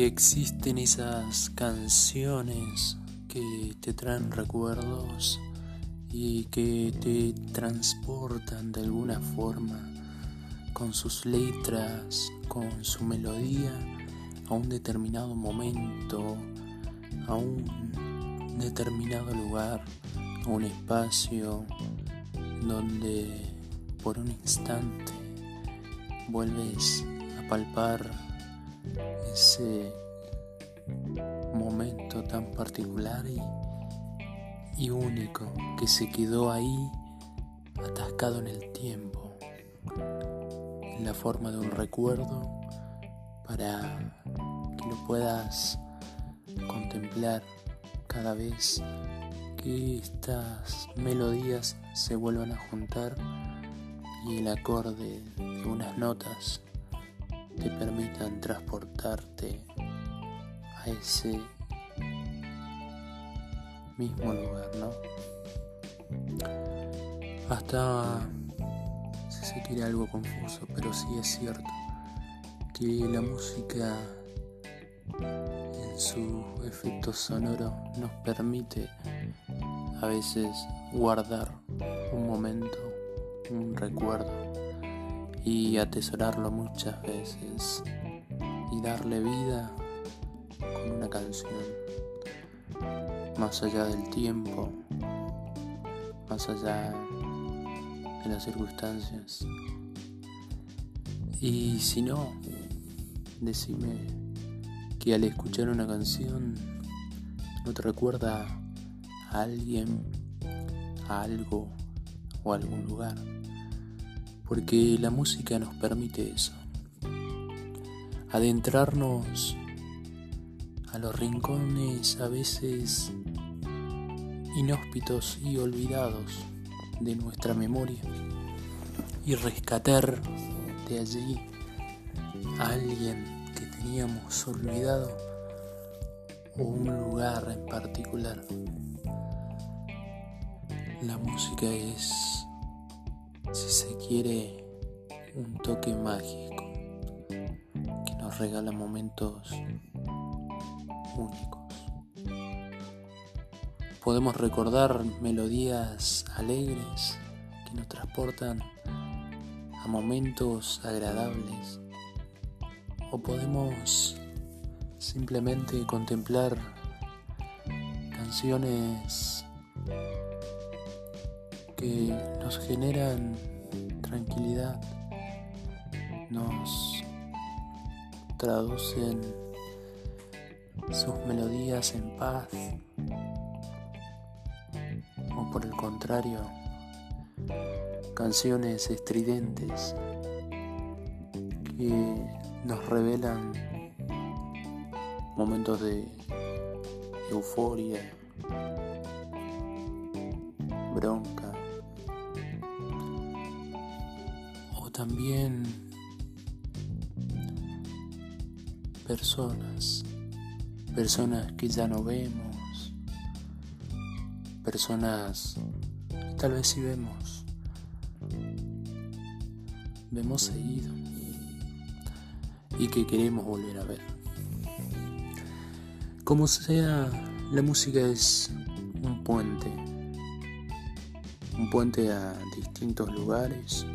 Existen esas canciones que te traen recuerdos y que te transportan de alguna forma con sus letras, con su melodía a un determinado momento, a un determinado lugar, a un espacio donde por un instante vuelves a palpar ese momento tan particular y, único que se quedó ahí atascado en el tiempo, en la forma de un recuerdo para que lo puedas contemplar cada vez que estas melodías se vuelvan a juntar y el acorde de unas notas te permitan transportarte a ese mismo lugar, ¿no? Hasta si se quiere algo confuso, pero sí es cierto que la música en su efecto sonoro nos permite a veces guardar un momento, un recuerdo y atesorarlo muchas veces y darle vida con una canción más allá del tiempo, más allá de las circunstancias. Y si no, decime que al escuchar una canción no te recuerda a alguien, a algo o a algún lugar. Porque la música nos permite eso. Adentrarnos a los rincones a veces inhóspitos y olvidados de nuestra memoria y rescatar de allí a alguien que teníamos olvidado o un lugar en particular. La música es, si se quiere, un toque mágico que nos regala momentos únicos. Podemos recordar melodías alegres que nos transportan a momentos agradables o podemos simplemente contemplar canciones que nos generan tranquilidad, nos traducen sus melodías en paz o por el contrario canciones estridentes que nos revelan momentos de euforia, bronca también personas, personas que ya no vemos, personas que tal vez sí vemos, vemos seguido y que queremos volver a ver. Como sea, la música es un puente, un puente a distintos lugares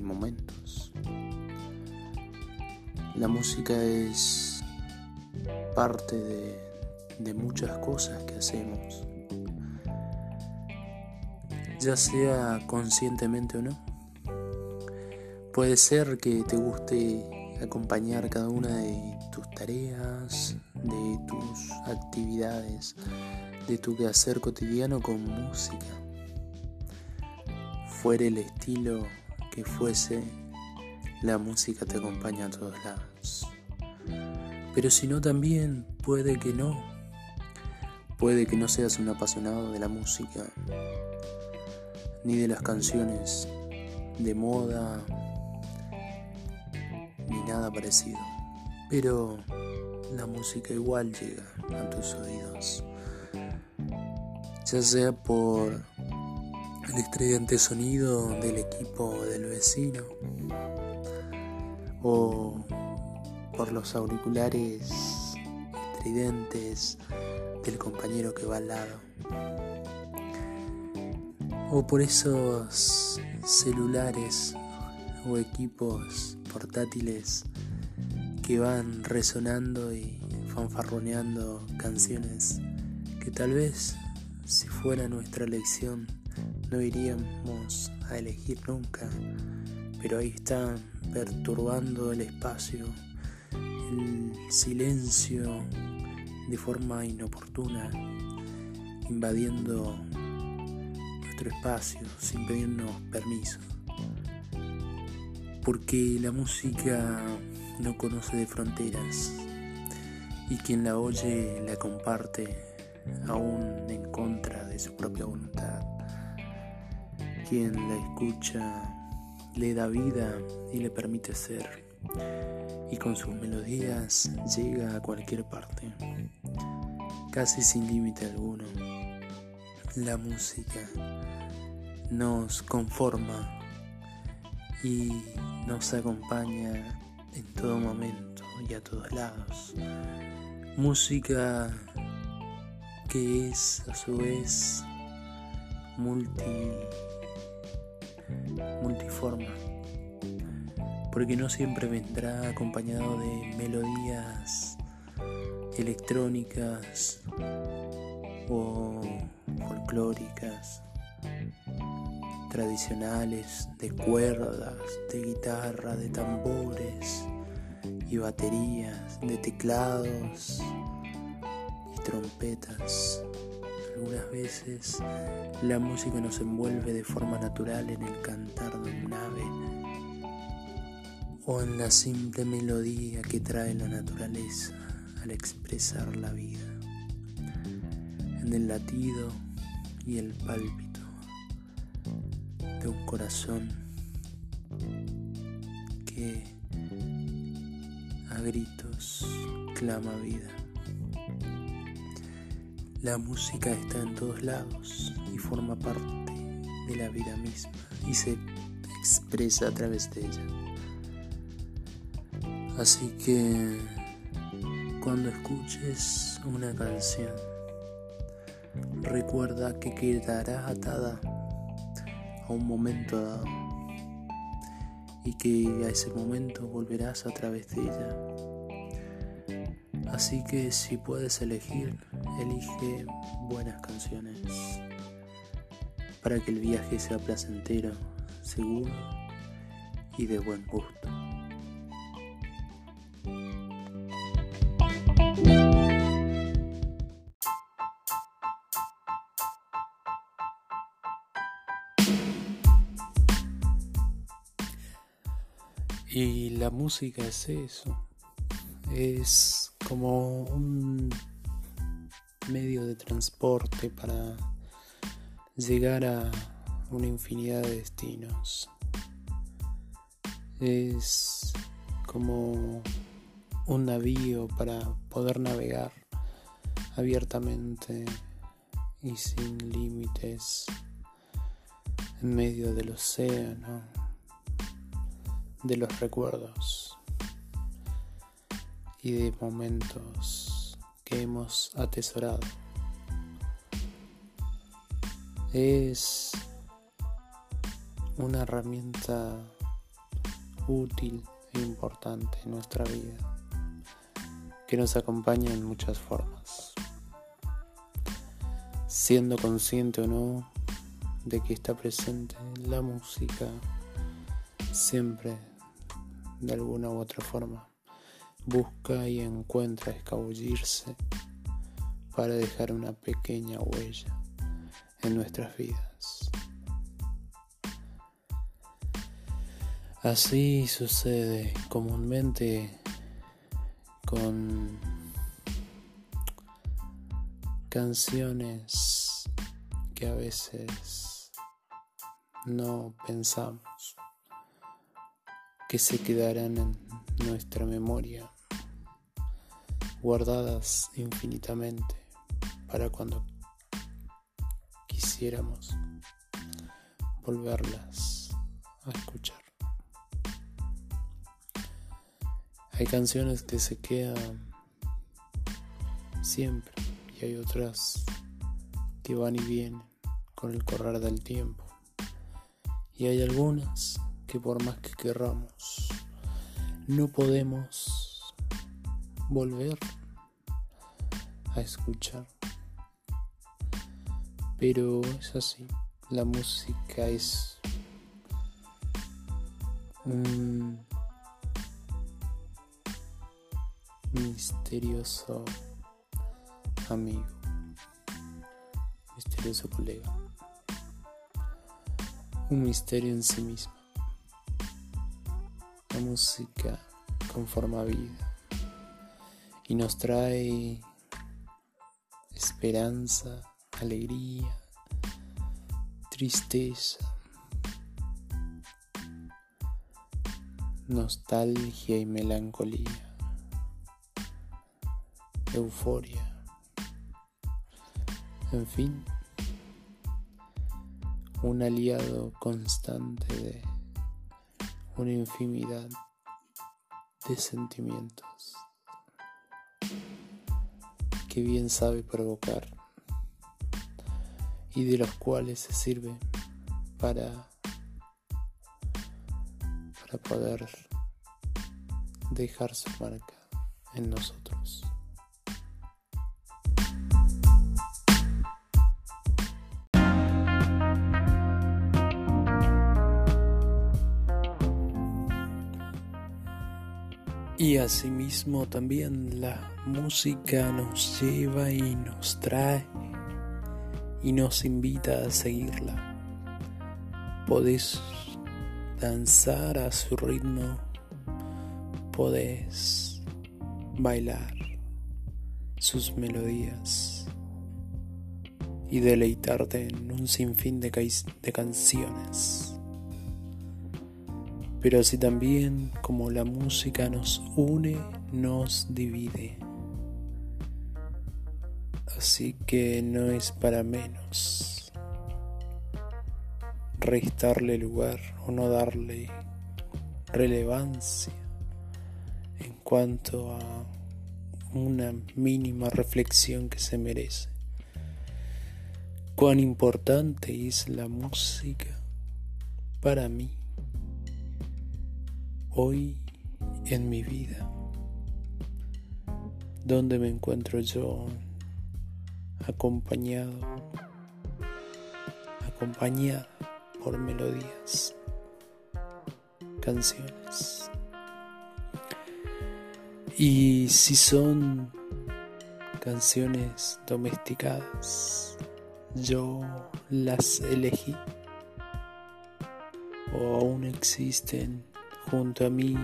momentos. La música es parte de, de muchas cosas que hacemos, ya sea conscientemente o no. Puede ser que te guste acompañar cada una de tus tareas, de tus actividades, de tu quehacer cotidiano con música. Fuera el estilo fuese, la música te acompaña a todos lados. Pero si no, también puede que no. Puede que no seas un apasionado de la música, ni de las canciones de moda, ni nada parecido. Pero la música igual llega a tus oídos. Ya sea por el estridente sonido del equipo del vecino o por los auriculares estridentes del compañero que va al lado. O por esos celulares o equipos portátiles que van resonando y fanfarroneando canciones que tal vez si fuera nuestra elección no iríamos a elegir nunca, pero ahí están perturbando el espacio, el silencio de forma inoportuna, invadiendo nuestro espacio sin pedirnos permiso. Porque la música no conoce de fronteras y quien la oye la comparte aún en contra de su propia voluntad. Quien la escucha le da vida y le permite ser y con sus melodías llega a cualquier parte, casi sin límite alguno. La música nos conforma y nos acompaña en todo momento y a todos lados. Música que es a su vez multi multiforma porque no siempre vendrá acompañado de melodías electrónicas o folclóricas tradicionales de cuerdas, de guitarra, de tambores y baterías, de teclados y trompetas. Algunas veces la música nos envuelve de forma natural en el cantar de un ave o en la simple melodía que trae la naturaleza al expresar la vida, en el latido y el pálpito de un corazón que a gritos clama vida. La música está en todos lados y forma parte de la vida misma y se expresa a través de ella. Así que cuando escuches una canción, recuerda que quedará atada a un momento dado y que a ese momento volverás a través de ella. Así que si puedes elegir, elige buenas canciones para que el viaje sea placentero, seguro y de buen gusto. Y la música es eso, es como un medio de transporte para llegar a una infinidad de destinos. Es como un navío para poder navegar abiertamente y sin límites en medio del océano de los recuerdos y de momentos que hemos atesorado. Es una herramienta útil e importante en nuestra vida que nos acompaña en muchas formas. Siendo consciente o no de que está presente la música siempre de alguna u otra forma, busca y encuentra escabullirse para dejar una pequeña huella en nuestras vidas. Así sucede comúnmente con canciones que a veces no pensamos que se quedarán en nuestra memoria, guardadas infinitamente para cuando quisiéramos volverlas a escuchar. Hay canciones que se quedan siempre y hay otras que van y vienen con el correr del tiempo. Y hay algunas que por más que querramos, no podemos volver a escuchar. Pero es así, la música es un misterioso amigo, misterioso colega, un misterio en sí mismo. Música conforma vida. Y nos trae esperanza, alegría, tristeza, nostalgia y melancolía, euforia, en fin, un aliado constante de una infinidad de sentimientos que bien sabe provocar y de los cuales se sirve para para poder dejar su marca en nosotros. Y asimismo también la música nos lleva y nos trae y nos invita a seguirla. Podés danzar a su ritmo, podés bailar sus melodías y deleitarte en un sinfín de, de canciones. Pero así también como la música nos une, nos divide. Así que no es para menos restarle lugar o no darle relevancia en cuanto a una mínima reflexión que se merece. Cuán importante es la música para mí hoy en mi vida, donde me encuentro yo acompañado, acompañada por melodías, canciones. Y si son canciones domesticadas, yo las elegí o aún existen junto a mí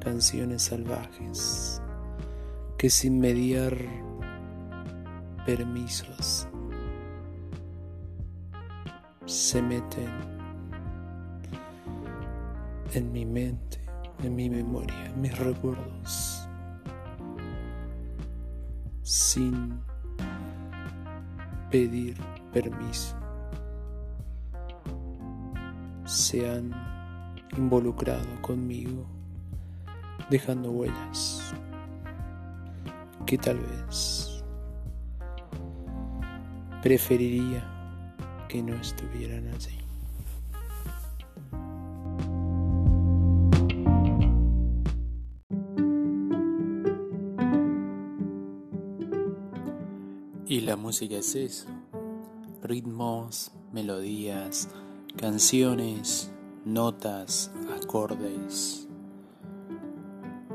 canciones salvajes que sin mediar permisos se meten en mi mente, en mi memoria, en mis recuerdos, sin pedir permiso. Se han involucrado conmigo, dejando huellas que tal vez preferiría que no estuvieran allí. Y la música es eso, ritmos, melodías, canciones, notas, acordes,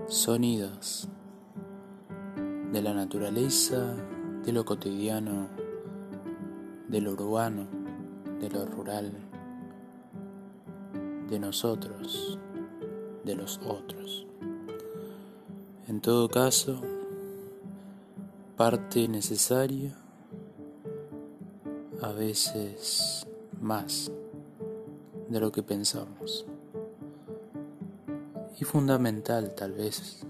sonidos de la naturaleza, de lo cotidiano, de lo urbano, de lo rural, de nosotros, de los otros. En todo caso, parte necesaria, a veces más de lo que pensamos. Y fundamental tal vez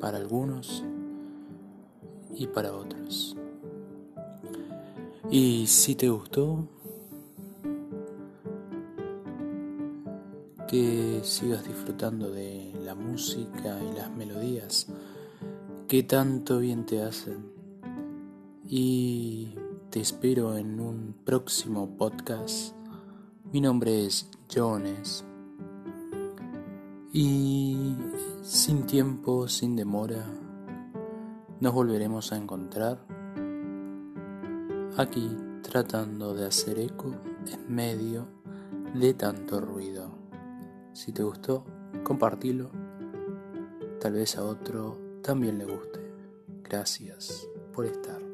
para algunos y para otros. Y si te gustó, que sigas disfrutando de la música y las melodías que tanto bien te hacen. Y te espero en un próximo podcast. Mi nombre es Jones. Y sin tiempo, sin demora, nos volveremos a encontrar aquí tratando de hacer eco en medio de tanto ruido. Si te gustó, compartilo. Tal vez a otro también le guste. Gracias por estar.